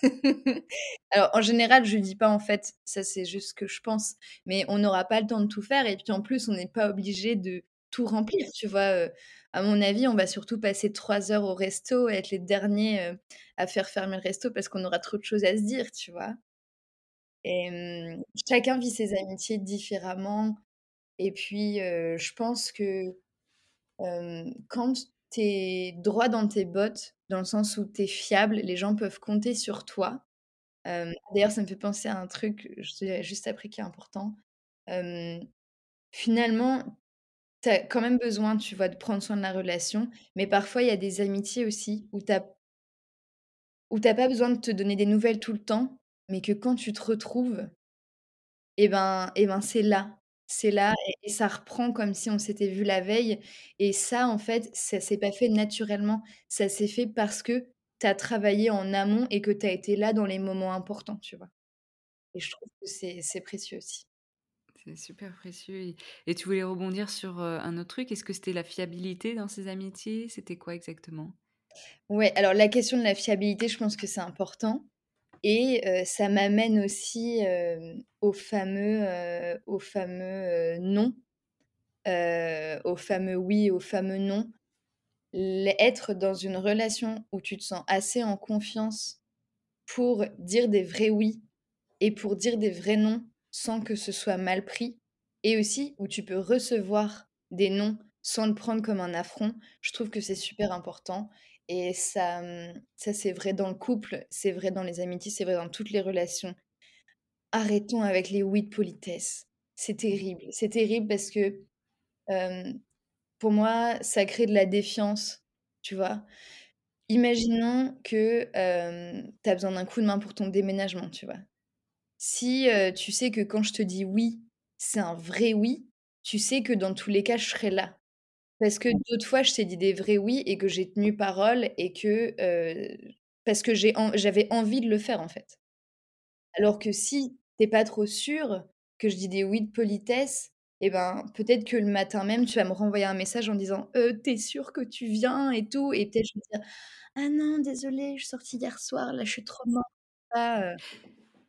Alors en général, je lui dis pas en fait, ça c'est juste ce que je pense, mais on n'aura pas le temps de tout faire et puis en plus on n'est pas obligé de tout remplir, tu vois. À mon avis, on va surtout passer trois heures au resto et être les derniers à faire fermer le resto parce qu'on aura trop de choses à se dire, tu vois. Et chacun vit ses amitiés différemment. Et puis, je pense que quand tu droit dans tes bottes, dans le sens où tu es fiable, les gens peuvent compter sur toi. d'ailleurs, ça me fait penser à un truc, je te juste après qui est important. finalement, as quand même besoin, tu vois, de prendre soin de la relation, mais parfois il y a des amitiés aussi où tu où tu pas besoin de te donner des nouvelles tout le temps, mais que quand tu te retrouves et ben et ben, c'est là. C'est là et et ça reprend comme si on s'était vu la veille et ça, en fait, ça s'est pas fait naturellement. Ça s'est fait parce que tu as travaillé en amont et que tu as été là dans les moments importants, tu vois? Et je trouve que c'est c'est précieux aussi. C'est super précieux et tu voulais rebondir sur, heu, un autre truc. Est-ce que c'était la fiabilité dans ces amitiés? C'était quoi exactement? Ouais, alors la question de la fiabilité, je pense que c'est important. Et ça m'amène aussi, au fameux, au fameux, non, au fameux oui, au fameux non. être dans une relation où tu te sens assez en confiance pour dire des vrais oui et pour dire des vrais non sans que ce soit mal pris et aussi où tu peux recevoir des non sans le prendre comme un affront, je trouve que c'est super important et ça, mmh, ça c'est vrai dans le couple, c'est vrai dans les amitiés, c'est vrai dans toutes les relations. Arrêtons avec les oui de politesse. C'est terrible. C'est terrible parce que, pour moi, ça crée de la défiance, tu vois? Imaginons que, tu as besoin d'un coup de main pour ton déménagement, tu vois? Si, tu sais que quand je te dis «oui», c'est un vrai oui, tu sais que dans tous les cas, je serai là. Parce que d'autres fois, je t'ai dit des vrais oui et que j'ai tenu parole et que, parce que j'avais envie de le faire, en fait. Alors que si tu pas trop sûr que je dis des oui de politesse et ben, peut-être que le matin même, tu vas me renvoyer un message en disant: «Heu, tu es que tu viens?» et tout? et peut-être je vais dire: «Ah non, désolée, je suis sortie hier soir, là, je suis trop morte».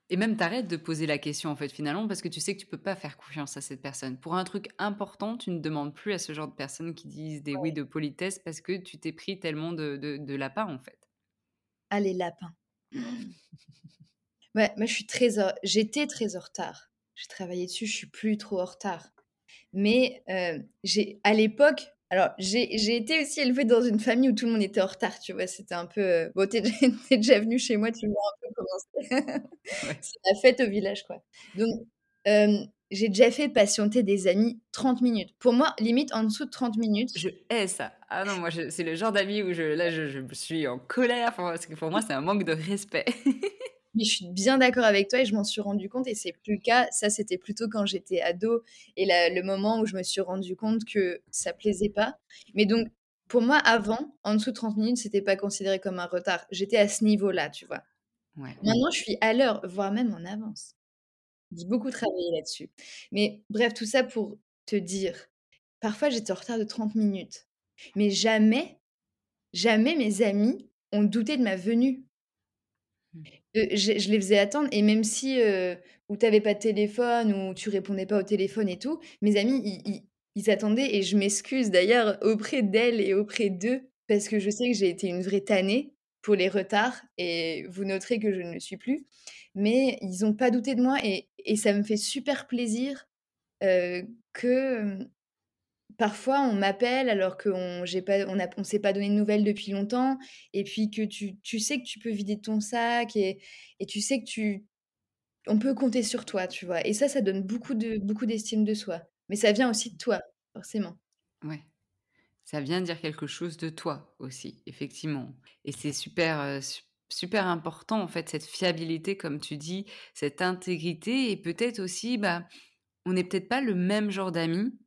Et même t'arrêtes de poser la question en fait finalement parce que tu sais que tu peux pas faire confiance à cette personne. Pour un truc important, tu ne demandes plus à ce genre de personnes qui disent des oui de politesse parce que tu t'es pris tellement de, de, lapins en fait. Ah les lapins. ouais, moi je suis très, j'étais très en retard. J'ai travaillé dessus, je suis plus trop en retard. Mais euh, j'ai à l'époque, alors, j'ai été aussi élevée dans une famille où tout le monde était en retard, tu vois? C'était un peu, heu, bon, tu es déjà venu chez moi, tu vois un peu comment c'est. C'est la fête au village, quoi. Donc, j'ai déjà fait patienter des amis 30 minutes. Pour moi, limite, en dessous de 30 minutes Je hais ça. Ah non, moi, c'est le genre d'amis où je là, je je suis en colère, parce que pour moi, c'est un manque de respect. Mais je suis bien d'accord avec toi et je m'en suis rendu compte et c'est plus le cas. Ça, c'était plutôt quand j'étais ado et le moment où je me suis rendu compte que ça plaisait pas. Mais donc, pour moi, avant, en dessous de 30 minutes, c'était pas considéré comme un retard. J'étais à ce niveau-là, tu vois. Maintenant, je suis à l'heure, voire même en avance. J'ai beaucoup travaillé là-dessus. Mais bref, tout ça pour te dire, parfois j'étais en retard de 30 minutes. Mais jamais, jamais mes amis ont douté de ma venue. Mmh. je les faisais attendre et même si, euh, ou tu avais pas de téléphone ou tu répondais pas au téléphone et tout, mes amis, ils attendaient et je m'excuse d'ailleurs auprès d'elles et auprès d'eux parce que je sais que j'ai été une vraie tannée pour les retards et vous noterez que je ne le suis plus. Mais ils ont pas douté de moi et et ça me fait super plaisir, euh, que, Parfois, on m'appelle alors qu'on pas on s'est pas donné de nouvelles depuis longtemps et puis que tu sais que tu peux vider ton sac et et tu sais que tu on peut compter sur toi, tu vois? Et ça, ça donne beaucoup de beaucoup d'estime de soi. Mais ça vient aussi de toi, forcément. Ouais. Ça vient dire quelque chose de toi aussi, effectivement. Et c'est super, super important, en fait, cette fiabilité, comme tu dis, cette intégrité et peut-être aussi, bah, on n'est peut-être pas le même genre d'amis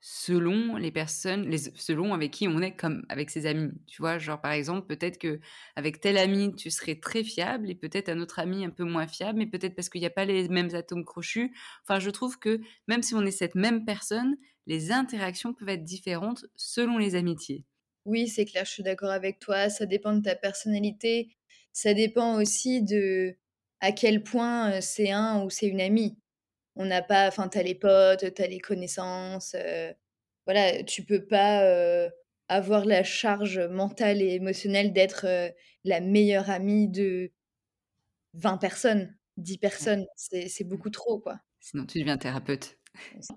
selon les personnes, selon avec qui on est comme avec ses amis. Tu vois, genre par exemple, peut-être que avec tel ami, tu serais très fiable et peut-être un autre ami un peu moins fiable, mais peut-être parce qu'il n'y a pas les mêmes atomes crochus. Enfin, je trouve que même si on est cette même personne, les interactions peuvent être différentes selon les amitiés. Oui, c'est clair, je suis d'accord avec toi. Ça dépend de ta personnalité. Ça dépend aussi de à quel point c'est un ou c'est une amie. On n'a pas enfin, tu as les potes, tu as les connaissances, voilà, tu peux pas, avoir la charge mentale et émotionnelle d'être, la meilleure amie de 20 personnes, 10 personnes. C'est c'est beaucoup trop, quoi. Sinon tu deviens thérapeute.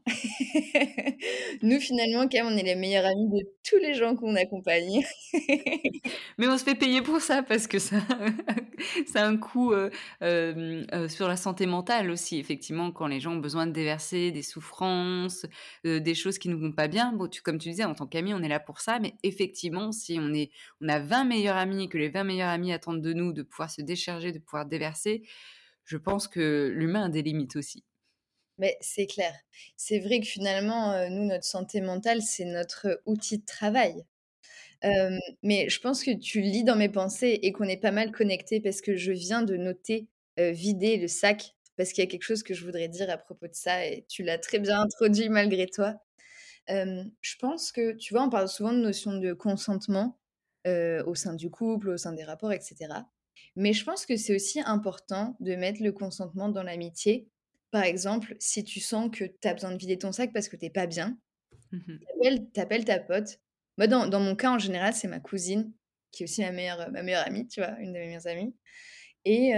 Nous, finalement, Cam, on est les meilleurs amis de tous les gens qu'on accompagne. Mais on se fait payer pour ça parce que ça ça a un coût, heu, hem, heu, sur la santé mentale aussi. Effectivement, quand les gens ont besoin de déverser des souffrances, des choses qui ne vont pas bien, tu comme tu disais, en tant qu'amis, on est là pour ça, mais effectivement, si on est on a 20 meilleurs amis et que les 20 meilleurs amis attendent de nous de pouvoir se décharger, de pouvoir déverser, je pense que l'humain a des limites aussi. Mais c'est clair. C'est vrai que finalement, heu, nous, notre santé mentale, c'est notre outil de travail. Mais je pense que tu lis dans mes pensées et qu'on est pas mal connectés parce que je viens de noter, vider le sac parce qu'il y a quelque chose que je voudrais dire à propos de ça et tu l'as très bien introduit malgré toi. Je pense que, tu vois, on parle souvent de notion de consentement, au sein du couple, au sein des rapports et cetera. Mais je pense que c'est aussi important de mettre le consentement dans l'amitié. Par exemple, si tu sens que tu as besoin de vider ton sac parce que tu es pas bien, Mmh mh. tu appelles ta pote. Moi, dans dans mon cas, en général, c'est ma cousine qui est aussi ma meilleure, ma meilleure amie, tu vois? Une de mes meilleures amies et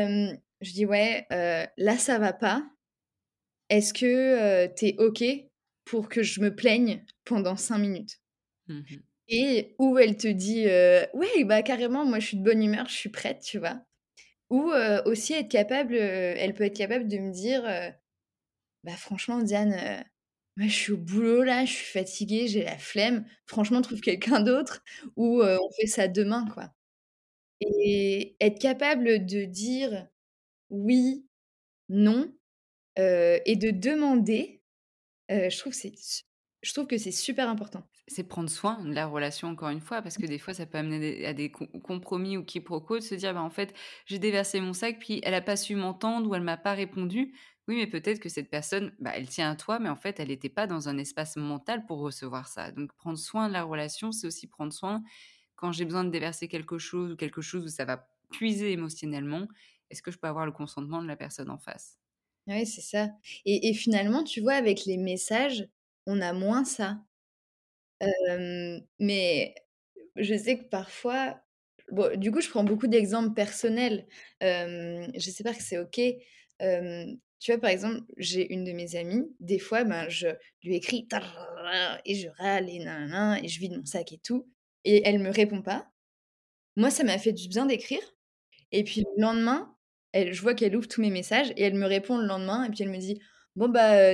je dis: «Ouais, heu, là, ça va pas. Est-ce que, heu, tu es OK pour que je me plaigne pendant 5 minutes?» Mmh mh. et ou elle te dit, «Ouais, bah, carrément, moi, je suis de bonne humeur, je suis prête», tu vois? Ou aussi être capable, elle peut être capable de me dire, «Bah, franchement, Diane, heu, moi, je suis au boulot, là, je suis fatiguée, j'ai la flemme. Franchement, trouve quelqu'un d'autre ou heu, on fait ça demain, quoi» et être capable de dire oui, non, heu et de demander, je trouve c'est je trouve que c'est super important. C'est prendre soin de la relation encore une fois, parce que des fois ça peut amener à des com compromis ou quiproquos, de se dire: «Bah, en fait, j'ai déversé mon sac, puis elle a pas su m'entendre ou elle m'a pas répondu». Oui, mais peut-être que cette personne, bah, elle tient à toi, mais en fait, elle était pas dans un espace mental pour recevoir ça. Donc prendre soin de la relation, c'est aussi prendre soin quand j'ai besoin de déverser quelque chose ou quelque chose où ça va puiser émotionnellement, est-ce que je peux avoir le consentement de la personne en face? Ouais, c'est ça et et finalement, tu vois, avec les messages, on a moins ça. Mais je sais que parfois du coup, je prends beaucoup d'exemples personnels. Hem, j'espère que c'est OK. Tu vois, par exemple, j'ai une de mes amies, des fois, ben, je lui écris et je râle et je vide mon sac et tout et elle me répond pas. Moi, ça m'a fait du bien d'écrire et puis le lendemain, elle je vois qu'elle ouvre tous mes messages et elle me répond le lendemain et puis elle me dit: «Bon, bah,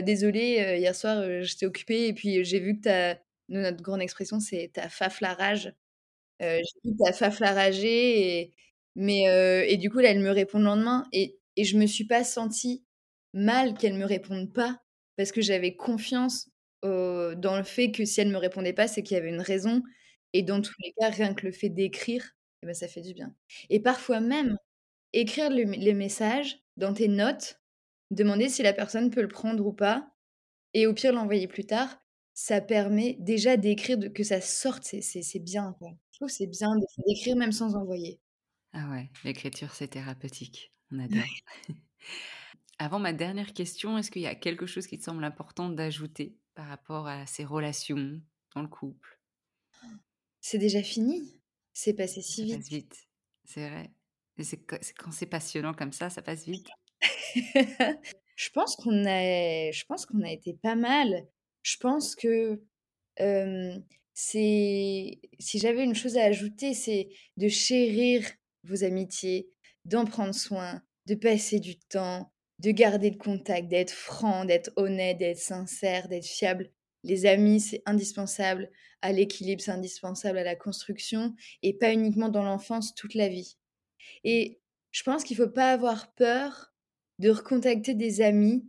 heu, hier soir, j'étais occupée et puis j'ai vu que tu as» nous, notre grande expression, c'est: «Tu as faf la rage». J'ai vu que tu as faf la et mais et du coup, là, elle me répond le lendemain et je me suis pas sentie mal qu'elle me réponde pas parce que j'avais confiance, dans le fait que si elle me répondait pas, c'est qu'il y avait une raison et dans tous les cas, rien que le fait d'écrire et bah, ça fait du bien et parfois même, écrire le les messages dans tes notes, demander si la personne peut le prendre ou pas et au pire l'envoyer plus tard, ça permet déjà d'écrire, que ça sorte, c'est bien, quoi. Je trouve c'est bien d'écrire même sans envoyer. Ah ouais, l'écriture, c'est thérapeutique, on adore. Avant ma dernière question, est-ce qu'il y a quelque chose qui te semble important d'ajouter par rapport à ces relations dans le couple? C'est déjà fini, c'est passé si Ça vite. passe vite, c'est vrai et c'est quand c'est passionnant comme ça, ça passe vite. Je pense qu'on a je pense qu'on a été pas mal. Je pense que, c'est si j'avais une chose à ajouter, c'est de chérir vos amitiés, d'en prendre soin, de passer du temps, de garder le contact, d'être franc, d'être honnête, d'être sincère, d'être fiable. Les amis, c'est indispensable à l'équilibre, c'est indispensable à la construction et pas uniquement dans l'enfance, toute la vie et je pense qu'il faut pas avoir peur de recontacter des amis,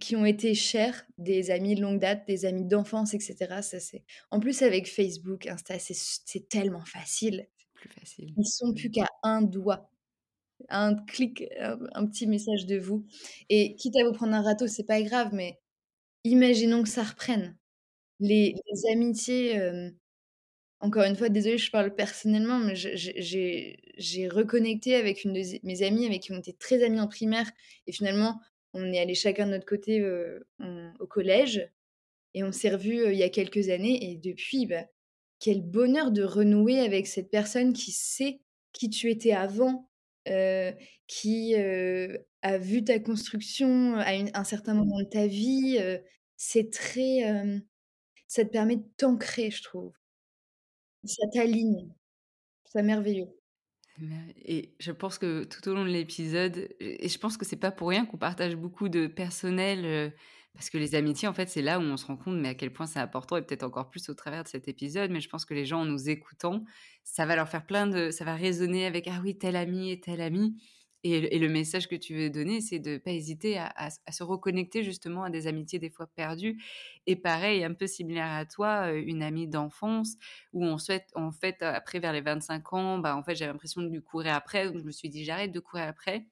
qui ont été chers, des amis de longue date, des amis d'enfance et cetera. Ça, c'est en plus avec Facebook, Insta, c'est tellement facile. C'est plus facile. Ils sont plus qu'à un doigt, un clic, un petit message de vous et quitte à vous prendre un râteau, c'est pas grave, mais imaginons que ça reprenne. Les amitiés, encore une fois, désolée, je parle personnellement, mais j'ai reconnecté avec une de mes amies avec qui on était très amies en primaire et finalement, on est allés chacun de notre côté, au collège et on s'est revus, il y a quelques années et depuis, bah, quel bonheur de renouer avec cette personne qui sait qui tu étais avant, heu, qui, heu, a vu ta construction à une un certain moment de ta vie, heu, c'est très, ça te permet de t'ancrer, je trouve. Ça t'aligne, c'est merveilleux. Mais et je pense que tout au long de l'épisode et je pense que c'est pas pour rien qu'on partage beaucoup de personnel, parce que les amitiés, en fait, c'est là où on se rend compte, mais à quel point c'est important et peut-être encore plus au travers de cet épisode. Mais je pense que les gens, en nous écoutant, ça va leur faire plein de ça va résonner avec: «Ah oui, tel ami et tel ami» et le message que tu veux donner, c'est de pas hésiter à se reconnecter justement à des amitiés des fois perdues. Et pareil, un peu similaire à toi, heu, une amie d'enfance où on souhaite en fait, après vers les 25 ans, bah, en fait, j'avais l'impression de lui courir après, donc je me suis dit: «J'arrête de courir après»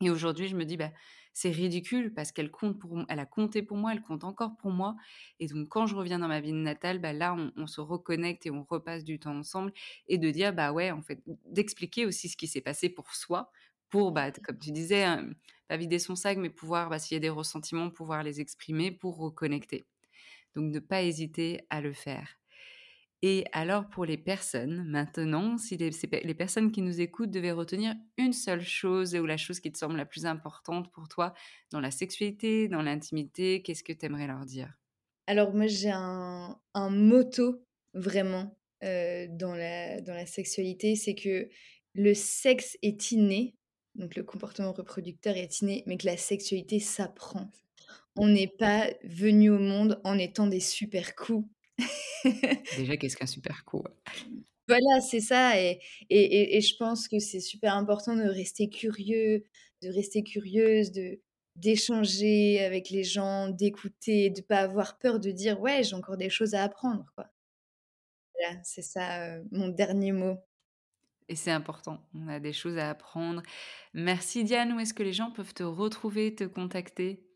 et aujourd'hui, je me dis: «Bah, c'est ridicule parce qu'elle compte pour elle a compté pour moi, elle compte encore pour moi» et donc quand je reviens dans ma ville natale, bah, là, on on se reconnecte et on repasse du temps ensemble et de dire: «Bah, ouais, en fait» d'expliquer aussi ce qui s'est passé pour soi, pour, bah, comme tu disais, pas vider son sac, mais pouvoir, bah, s'il y a des ressentiments, pouvoir les exprimer pour reconnecter. Donc ne pas hésiter à le faire. Et alors pour les personnes, maintenant, si les personnes qui nous écoutent devaient retenir une seule chose ou la chose qui te semble la plus importante pour toi dans la sexualité, dans l'intimité, qu'est-ce que tu aimerais leur dire? Alors moi, j'ai un un motto vraiment, heu, dans la dans la sexualité, c'est que le sexe est inné, donc le comportement reproducteur est inné, mais que la sexualité s'apprend. On n'est pas venu au monde en étant des super coups. Déjà, qu'est-ce qu'un super coup? Voilà, c'est ça et et et et je pense que c'est super important de rester curieux, de rester curieuse, de d'échanger avec les gens, d'écouter, de pas avoir peur de dire: «Ouais, j'ai encore des choses à apprendre», quoi. Voilà, c'est ça, mon dernier mot. Et c'est important, on a des choses à apprendre. Merci Diane, où est-ce que les gens peuvent te retrouver, te contacter?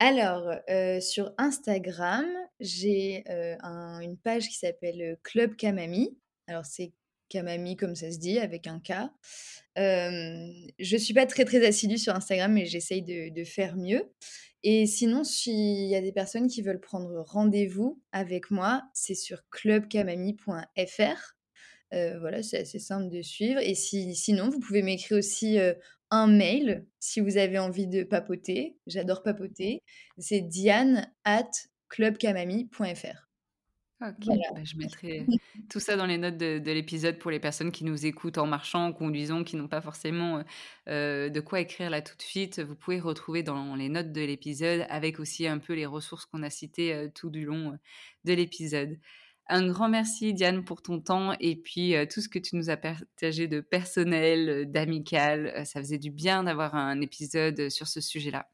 Alors, sur Instagram, j'ai, une page qui s'appelle, Club Camami. Alors c'est Camami comme ça se dit avec un K. Je suis pas très, très assidue sur Instagram, mais j'essaye de faire mieux. Et sinon, s'il y a des personnes qui veulent prendre rendez-vous avec moi, c'est sur clubcamami.fr. Heu, voilà, c'est assez simple de suivre et si sinon, vous pouvez m'écrire aussi, un mail si vous avez envie de papoter. J'adore papoter. C'est diane@clubcamami.fr. OK, Voilà. bah, je mettrai tout ça dans les notes de de l'épisode pour les personnes qui nous écoutent en marchant, en conduisant, qui n'ont pas forcément, heu, de quoi écrire là tout de suite. Vous pouvez retrouver dans les notes de l'épisode avec aussi un peu les ressources qu'on a citées, heu, tout du long, de l'épisode. Un grand merci Diane pour ton temps et puis, tout ce que tu nous as partagé de personnel, d'amical, ça faisait du bien d'avoir un épisode, sur ce sujet-là.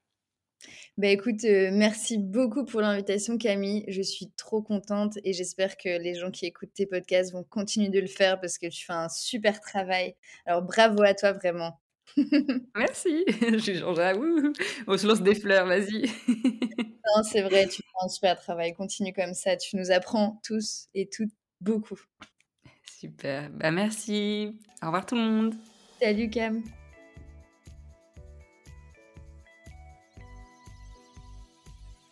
Bah, écoute, heu, merci beaucoup pour l'invitation Camille. Je suis trop contente et j'espère que les gens qui écoutent tes podcasts vont continuer de le faire parce que tu fais un super travail. Alors bravo à toi vraiment. Merci, je suis genre là, wouhou, on se lance des fleurs, vas-y. Non, c'est vrai, tu fais un super travail. Continue comme ça, tu nous apprends tous et toutes beaucoup. Super, bah, merci. Au revoir tout le monde. Salut Cam.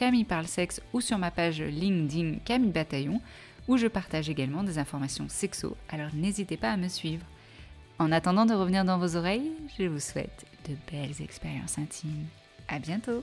Camille parle sexe ou sur ma page LinkedIn Camille Bataillon où je partage également des informations sexo, alors n'hésitez pas à me suivre. En attendant de revenir dans vos oreilles, je vous souhaite de belles expériences intimes. À bientôt!